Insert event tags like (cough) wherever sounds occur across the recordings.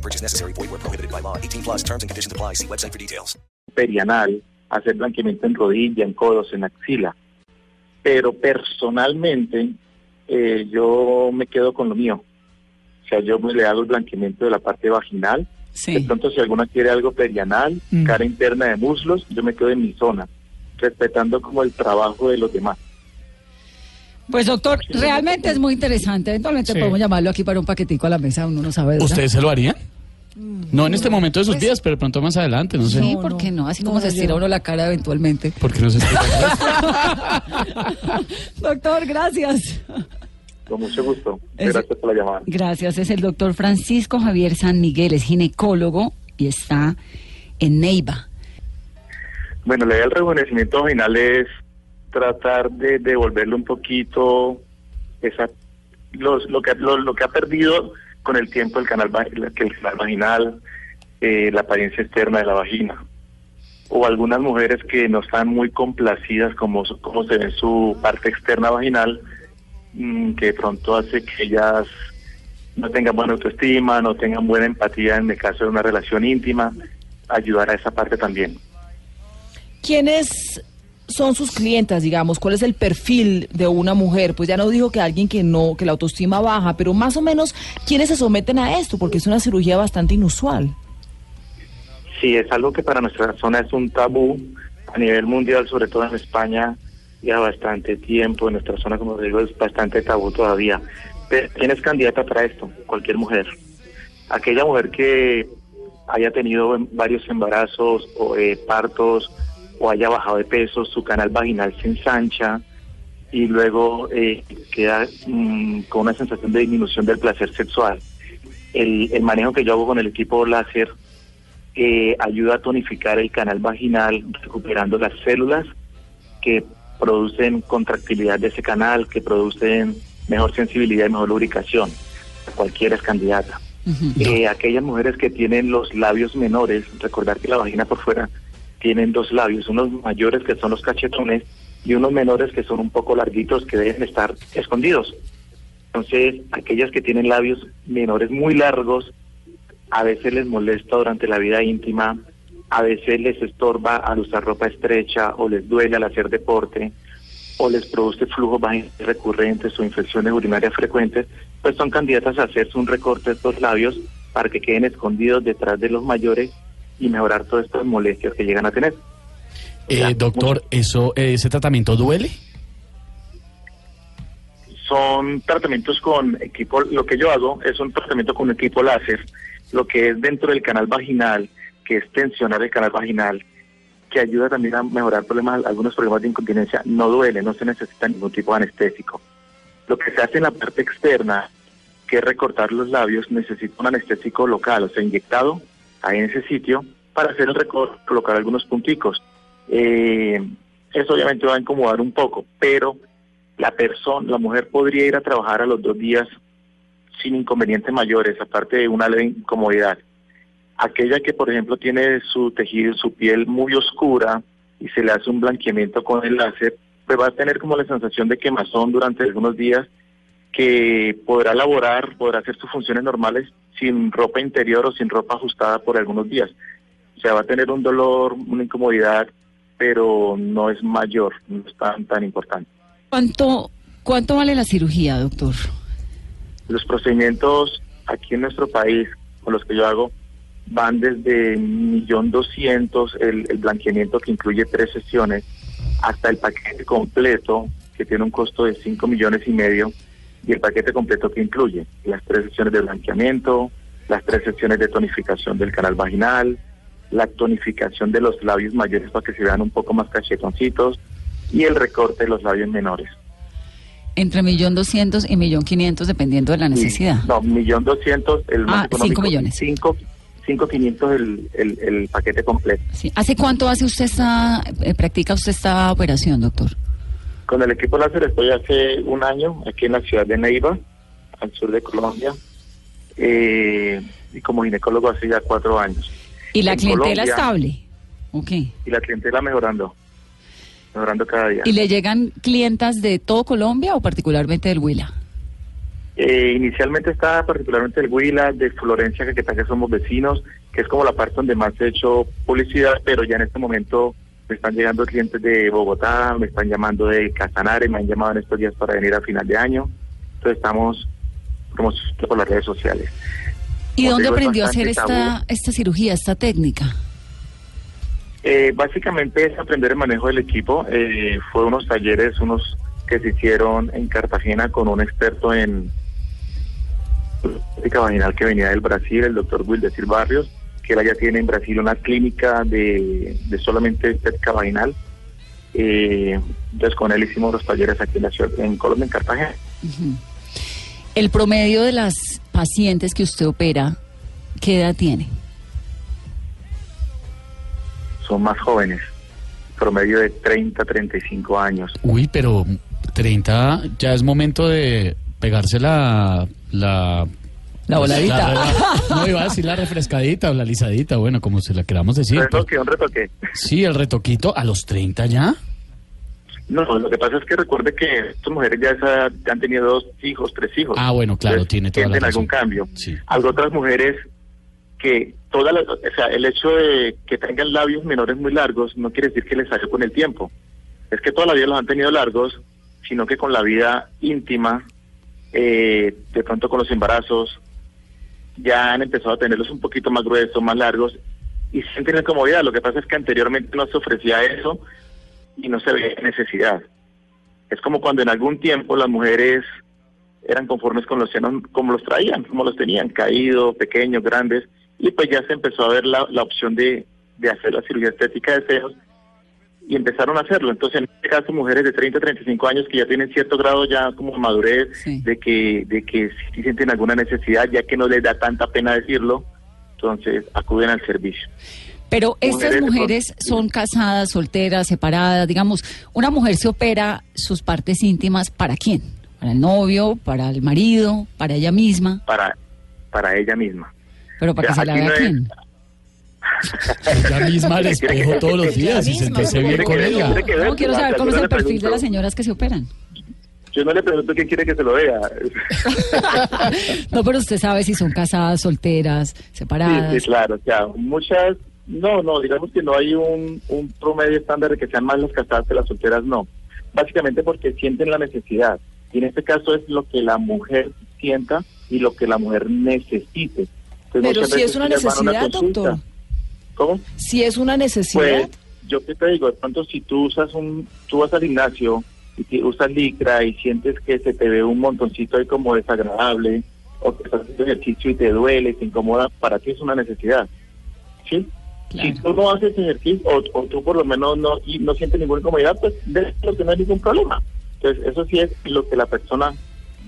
No purchase necessary. Void where prohibited by law. 18 plus terms and conditions apply. See website for details. perianal, hacer blanqueamiento en rodilla, en codos, en axila. Pero personalmente eh, yo me quedo con lo mío. O sea, yo me le hago el blanqueamiento de la parte vaginal. Sí. De pronto, si alguna quiere algo perianal, Mm. cara interna de muslos, yo me quedo en mi zona, respetando como el trabajo de los demás. Pues doctor, realmente es muy interesante. Eventualmente Sí. podemos llamarlo aquí para un paquetico a la mesa, uno no sabe. ¿Ustedes se lo harían? No en este momento de sus vidas, pero pronto más adelante, no sé. Sí, ¿por qué no? Así como No, se estira yo- uno la cara eventualmente. ¿Por qué no se explica? (laughs) doctor, gracias. Con mucho gusto. Es- Gracias por la llamada. Gracias. Es el doctor Francisco Javier San Miguel, es ginecólogo y está en Neiva. Bueno, la idea del rejuvenecimiento vaginal es tratar de devolverle un poquito esa los, lo que lo, lo que ha perdido con el tiempo el canal el canal vaginal, eh, la apariencia externa de la vagina. O algunas mujeres que no están muy complacidas como, como se ve su parte externa vaginal, mm, que pronto hace que ellas no tengan buena autoestima, no tengan buena empatía en el caso de una relación íntima, ayudar a esa parte también. ¿Quiénes son sus clientas, digamos? ¿Cuál es el perfil de una mujer? Pues ya no dijo que alguien que no, que la autoestima baja, pero más o menos, ¿quiénes se someten a esto? Porque es una cirugía bastante inusual. Sí, es algo que para nuestra zona es un tabú a nivel mundial, sobre todo en España, ya bastante tiempo. En nuestra zona, como digo, es bastante tabú todavía. ¿quién es candidata para esto? Cualquier mujer. Aquella mujer que haya tenido varios embarazos o eh, partos o haya bajado de peso, su canal vaginal se ensancha y luego eh, queda mm, con una sensación de disminución del placer sexual. El, el manejo que yo hago con el equipo láser eh, ayuda a tonificar el canal vaginal, recuperando las células que producen contractilidad de ese canal, que producen mejor sensibilidad y mejor lubricación. Cualquiera es candidata. Eh, aquellas mujeres que tienen los labios menores, recordar que la vagina por fuera tienen dos labios, unos mayores que son los cachetones y unos menores que son un poco larguitos que deben estar escondidos. Entonces, aquellas que tienen labios menores muy largos, a veces les molesta durante la vida íntima, a veces les estorba al usar ropa estrecha o les duele al hacer deporte o les produce flujos recurrentes o infecciones urinarias frecuentes, pues son candidatas a hacerse un recorte de estos labios para que queden escondidos detrás de los mayores y mejorar todas estas molestias que llegan a tener. Eh, doctor, ¿eso, ¿ese tratamiento duele? son tratamientos con equipo, lo que yo hago es un tratamiento con equipo láser, lo que es dentro del canal vaginal, que es tensionar el canal vaginal, que ayuda también a mejorar problemas, algunos problemas de incontinencia, no duele, no se necesita ningún tipo de anestésico. Lo que se hace en la parte externa, que es recortar los labios, necesita un anestésico local, o sea, inyectado ahí en ese sitio, para hacer el recorte, colocar algunos punticos. Eh, eso obviamente va a incomodar un poco, pero la persona, la mujer podría ir a trabajar a los dos días sin inconvenientes mayores, aparte de una leve incomodidad. Aquella que, por ejemplo, tiene su tejido, su piel muy oscura y se le hace un blanqueamiento con el láser, pues va a tener como la sensación de quemazón durante algunos días que podrá laborar, podrá hacer sus funciones normales sin ropa interior o sin ropa ajustada por algunos días. O sea, va a tener un dolor, una incomodidad, pero no es mayor, no es tan, tan importante. ¿Cuánto, ¿Cuánto vale la cirugía, doctor? Los procedimientos aquí en nuestro país, con los que yo hago, van desde millón doscientos el, el blanqueamiento que incluye tres sesiones hasta el paquete completo que tiene un costo de cinco millones y medio y el paquete completo que incluye las tres sesiones de blanqueamiento, las tres sesiones de tonificación del canal vaginal, la tonificación de los labios mayores para que se vean un poco más cachetoncitos y el recorte de los labios menores. Entre millón doscientos y millón quinientos, dependiendo de la necesidad. No, millón doscientos, el más Ah, económico. cinco millones. Cinco, 5.500 el, el, el paquete completo. Sí. ¿Hace cuánto hace usted esta, eh, practica usted esta operación, doctor? Con el equipo láser estoy hace un año aquí en la ciudad de Neiva, al sur de Colombia, eh, y como ginecólogo hace ya cuatro años. ¿Y la En clientela Colombia- estable? Ok. Y la clientela mejorando, mejorando cada día. ¿Y le llegan clientas de todo Colombia o particularmente del Huila? Eh, inicialmente está particularmente el Huila, de Florencia, Caquetá, que somos vecinos, que es como la parte donde más he hecho publicidad, pero ya en este momento me están llegando clientes de Bogotá, me están llamando de Casanare, me han llamado en estos días para venir a final de año. Entonces estamos promocionando por las redes sociales. ¿Y Como dónde digo, aprendió a hacer esta, tabú. esta cirugía, esta técnica? Eh, básicamente es aprender el manejo del equipo. Eh, fue unos talleres, unos que se hicieron en Cartagena con un experto en estética vaginal que venía del Brasil, el doctor Wildecir Barrios, que él ya tiene en Brasil una clínica de, de solamente estética vaginal. Eh, entonces con él hicimos los talleres aquí en la ciudad, en Colombia, en Cartagena. El promedio de las pacientes que usted opera, ¿qué edad tiene? Son más jóvenes, promedio de 30, 35 años. Uy, pero 30 ya es momento de pegarse la... La, La voladita. re- (laughs) no, iba a decir la refrescadita o la lisadita, bueno, como se la queramos decir. pues. Retoque, un retoque. Sí, el retoquito a los 30 ya. No, lo que pasa es que recuerde que estas mujeres ya, esa- ya han tenido dos hijos, tres hijos. Ah, bueno, claro, Entonces, tiene toda la razón. algún cambio. Sí. Hay otras mujeres que toda la- o sea, el hecho de que tengan labios menores muy largos no quiere decir que les salió con el tiempo. Es que toda la vida los han tenido largos, sino que con la vida íntima, eh, de pronto con los embarazos, ya han empezado a tenerlos un poquito más gruesos, más largos, y sienten incomodidad. Lo que pasa es que anteriormente no se ofrecía eso y no se veía necesidad. Es como cuando en algún tiempo las mujeres eran conformes con los senos como los traían, como los tenían, caídos, pequeños, grandes, y pues ya se empezó a ver la, la opción de, de hacer la cirugía estética de senos y empezaron a hacerlo. Entonces, en este caso, mujeres de 30 35 años que ya tienen cierto grado ya como madurez, Sí. de que de que sí sienten alguna necesidad, ya que no les da tanta pena decirlo, entonces acuden al servicio. Pero estas Mujeres son casadas, solteras, separadas, digamos, una mujer se opera sus partes íntimas para quién? Para el novio, para el marido, para ella misma, para para ella misma. pero para que se la vea no es- quién. Ella misma al espejo todos los días y sentirse bien con ella. No, quiero saber cómo es el perfil de las señoras que se operan. Yo no le pregunto quién quiere que se lo vea. (laughs) No, pero usted sabe si son casadas, solteras, Sí, separadas. sí, claro. O sea, muchas, no, no, digamos que no hay un, un promedio estándar de que sean más las casadas que las solteras, no. Básicamente porque sienten la necesidad. Y en este caso es lo que la mujer sienta y lo que la mujer necesite. Entonces, Pero si es una necesidad, consulta. doctor. ¿Cómo? Si es una necesidad, Pues yo qué te digo, de pronto si tú usas un, tú vas al gimnasio y te- usas licra y sientes que se te ve un montoncito ahí como desagradable o que estás haciendo ejercicio y te duele, te incomoda, para ti es una necesidad. ¿Sí? Claro. Si tú no haces ejercicio o, o tú por lo menos no y no sientes ninguna incomodidad, pues de lo que no hay ningún problema. Entonces eso sí es lo que la persona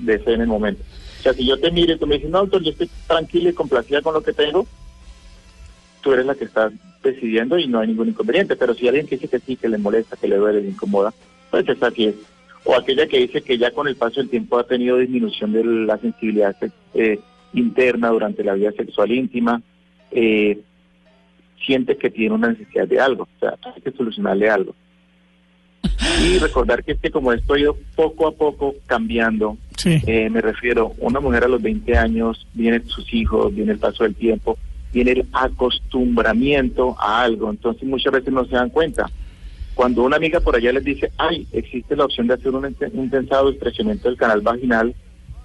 desea en el momento. O sea, si yo te miro y tú me dices, no, doctor, yo estoy tranquila y complacida con lo que tengo, tú eres la que estás decidiendo y no hay ningún inconveniente. Pero si alguien que dice que sí, que le molesta, que le duele, le incomoda, pues esa sí es. O aquella que dice que ya con el paso del tiempo ha tenido disminución de la sensibilidad eh, interna durante la vida sexual íntima, eh, siente que tiene una necesidad de algo, o sea, hay que solucionarle algo. Y recordar que es que como esto ha ido poco a poco cambiando, Sí. eh, me refiero, una mujer a los 20 años, vienen sus hijos, viene el paso del tiempo, viene el acostumbramiento a algo, entonces muchas veces no se dan cuenta. Cuando una amiga por allá les dice, ay, existe la opción de hacer un, ente- un tensado estrechamiento del canal vaginal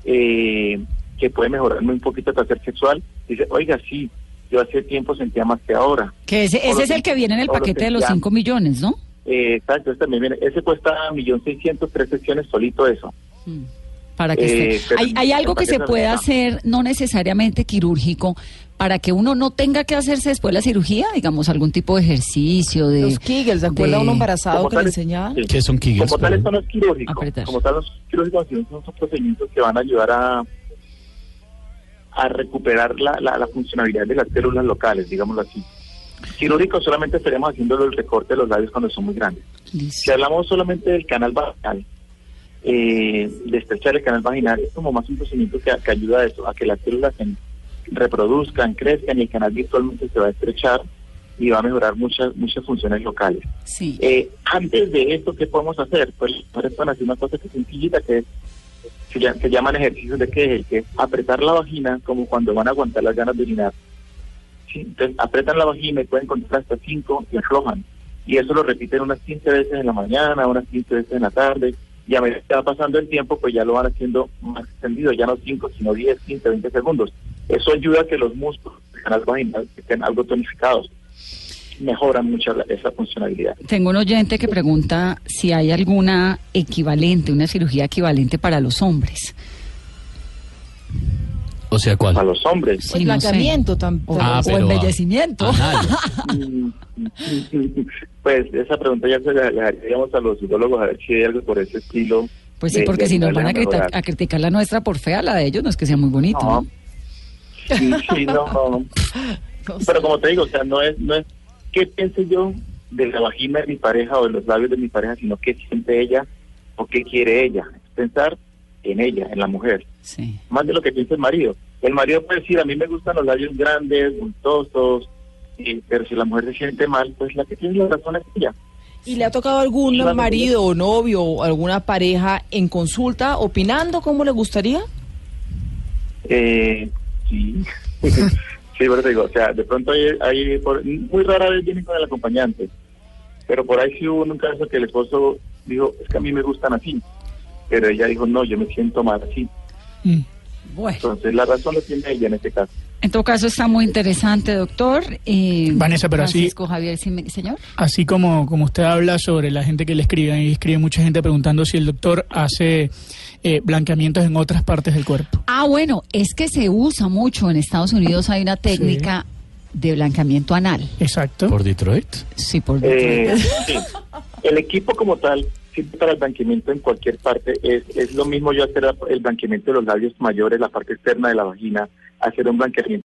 eh, que puede mejorarme un poquito el placer sexual, dice, oiga, sí, yo hace tiempo sentía más que ahora. Que ese, ese es el que viene en el paquete de los sentían. 5 millones, ¿no? Eh, exacto, ese también viene, ese cuesta 1.600.000, tres sesiones solito eso. Para que Eh, esté. Hay, hay algo que se no- hacer, no necesariamente quirúrgico, para que uno no tenga que hacerse después la cirugía, digamos, algún tipo de ejercicio, de... los Kegels, ¿se acuerda de- uno embarazado que le enseñaban? sí. ¿Qué son Kegels, Como tal, perdón? esto no es quirúrgico. Apretar. Como tal, los quirúrgicos son procedimientos que van a ayudar a, a recuperar la, la, la funcionalidad de las células locales, digámoslo así. Quirúrgico solamente estaríamos haciendo el recorte de los labios cuando son muy grandes. Si hablamos solamente del canal vaginal, eh, de estrechar el canal vaginal, es como más un procedimiento que, que ayuda a eso, a que las células se reproduzcan, crezcan y el canal virtualmente se va a estrechar y va a mejorar muchas muchas funciones locales. Sí. Eh, antes de esto, ¿qué podemos hacer? Pues pueden hacer una cosa que es sencillita, que es, se, llama- se llaman ejercicios de que que es apretar la vagina como cuando van a aguantar las ganas de orinar. Sí, Entonces apretan la vagina y pueden contar hasta 5 y aflojan. Y eso lo repiten unas 15 veces en la mañana, unas 15 veces en la tarde. Y a medida que va pasando el tiempo, pues ya lo van haciendo más extendido, ya no 5, sino 10, 15, 20 segundos. Eso ayuda a que los músculos del canal vaginal estén algo tonificados. Mejoran mucho la- esa funcionalidad. Tengo un oyente que pregunta si hay alguna equivalente, una cirugía equivalente para los hombres. O sea, ¿cuál? Para los hombres. Sí, no sé. blanqueamiento tam- O, tam- Ah, o pero, embellecimiento. (laughs) Pues esa pregunta ya se la la haríamos a los urólogos a ver si hay algo por ese estilo. Pues sí, porque de si nos van a, a criticar, a criticar la nuestra por fea, la de ellos no es que sea muy bonito. No. ¿no? No, (laughs) no, no. Pero como te digo, o sea, no es, no es qué pienso yo de la vagina de mi pareja o de los labios de mi pareja, sino qué siente ella o qué quiere ella. Es pensar en ella, en la mujer, Sí. más de lo que piensa el marido. El marido puede decir, a mí me gustan los labios grandes, bultosos, y- pero si la mujer se siente mal, pues la que tiene la razón es ella. ¿Y le ha tocado algún marido o novio o alguna pareja en consulta opinando cómo le gustaría? Eh, sí. sí, pero te digo, o sea, de pronto hay, hay por- muy rara vez vienen con el acompañante, pero por ahí sí hubo un caso que el esposo dijo, es que a mí me gustan así, pero ella dijo, no, yo me siento mal así. Bueno, Entonces la razón lo tiene ella en este caso. En todo caso está muy interesante, doctor. Eh, Vanessa, pero así- Francisco Javier, sí, me- señor. Así como, como usted habla sobre la gente que le escribe, y escribe mucha gente preguntando si el doctor hace eh, blanqueamientos en otras partes del cuerpo. Ah, bueno, es que se usa mucho en Estados Unidos, hay una técnica de blanqueamiento anal. Exacto. ¿Por Detroit? Sí, por Eh, sí. El equipo como tal sirve para el blanqueamiento en cualquier parte. Es, es lo mismo yo hacer el blanqueamiento de los labios mayores, la parte externa de la vagina, hacer un blanqueamiento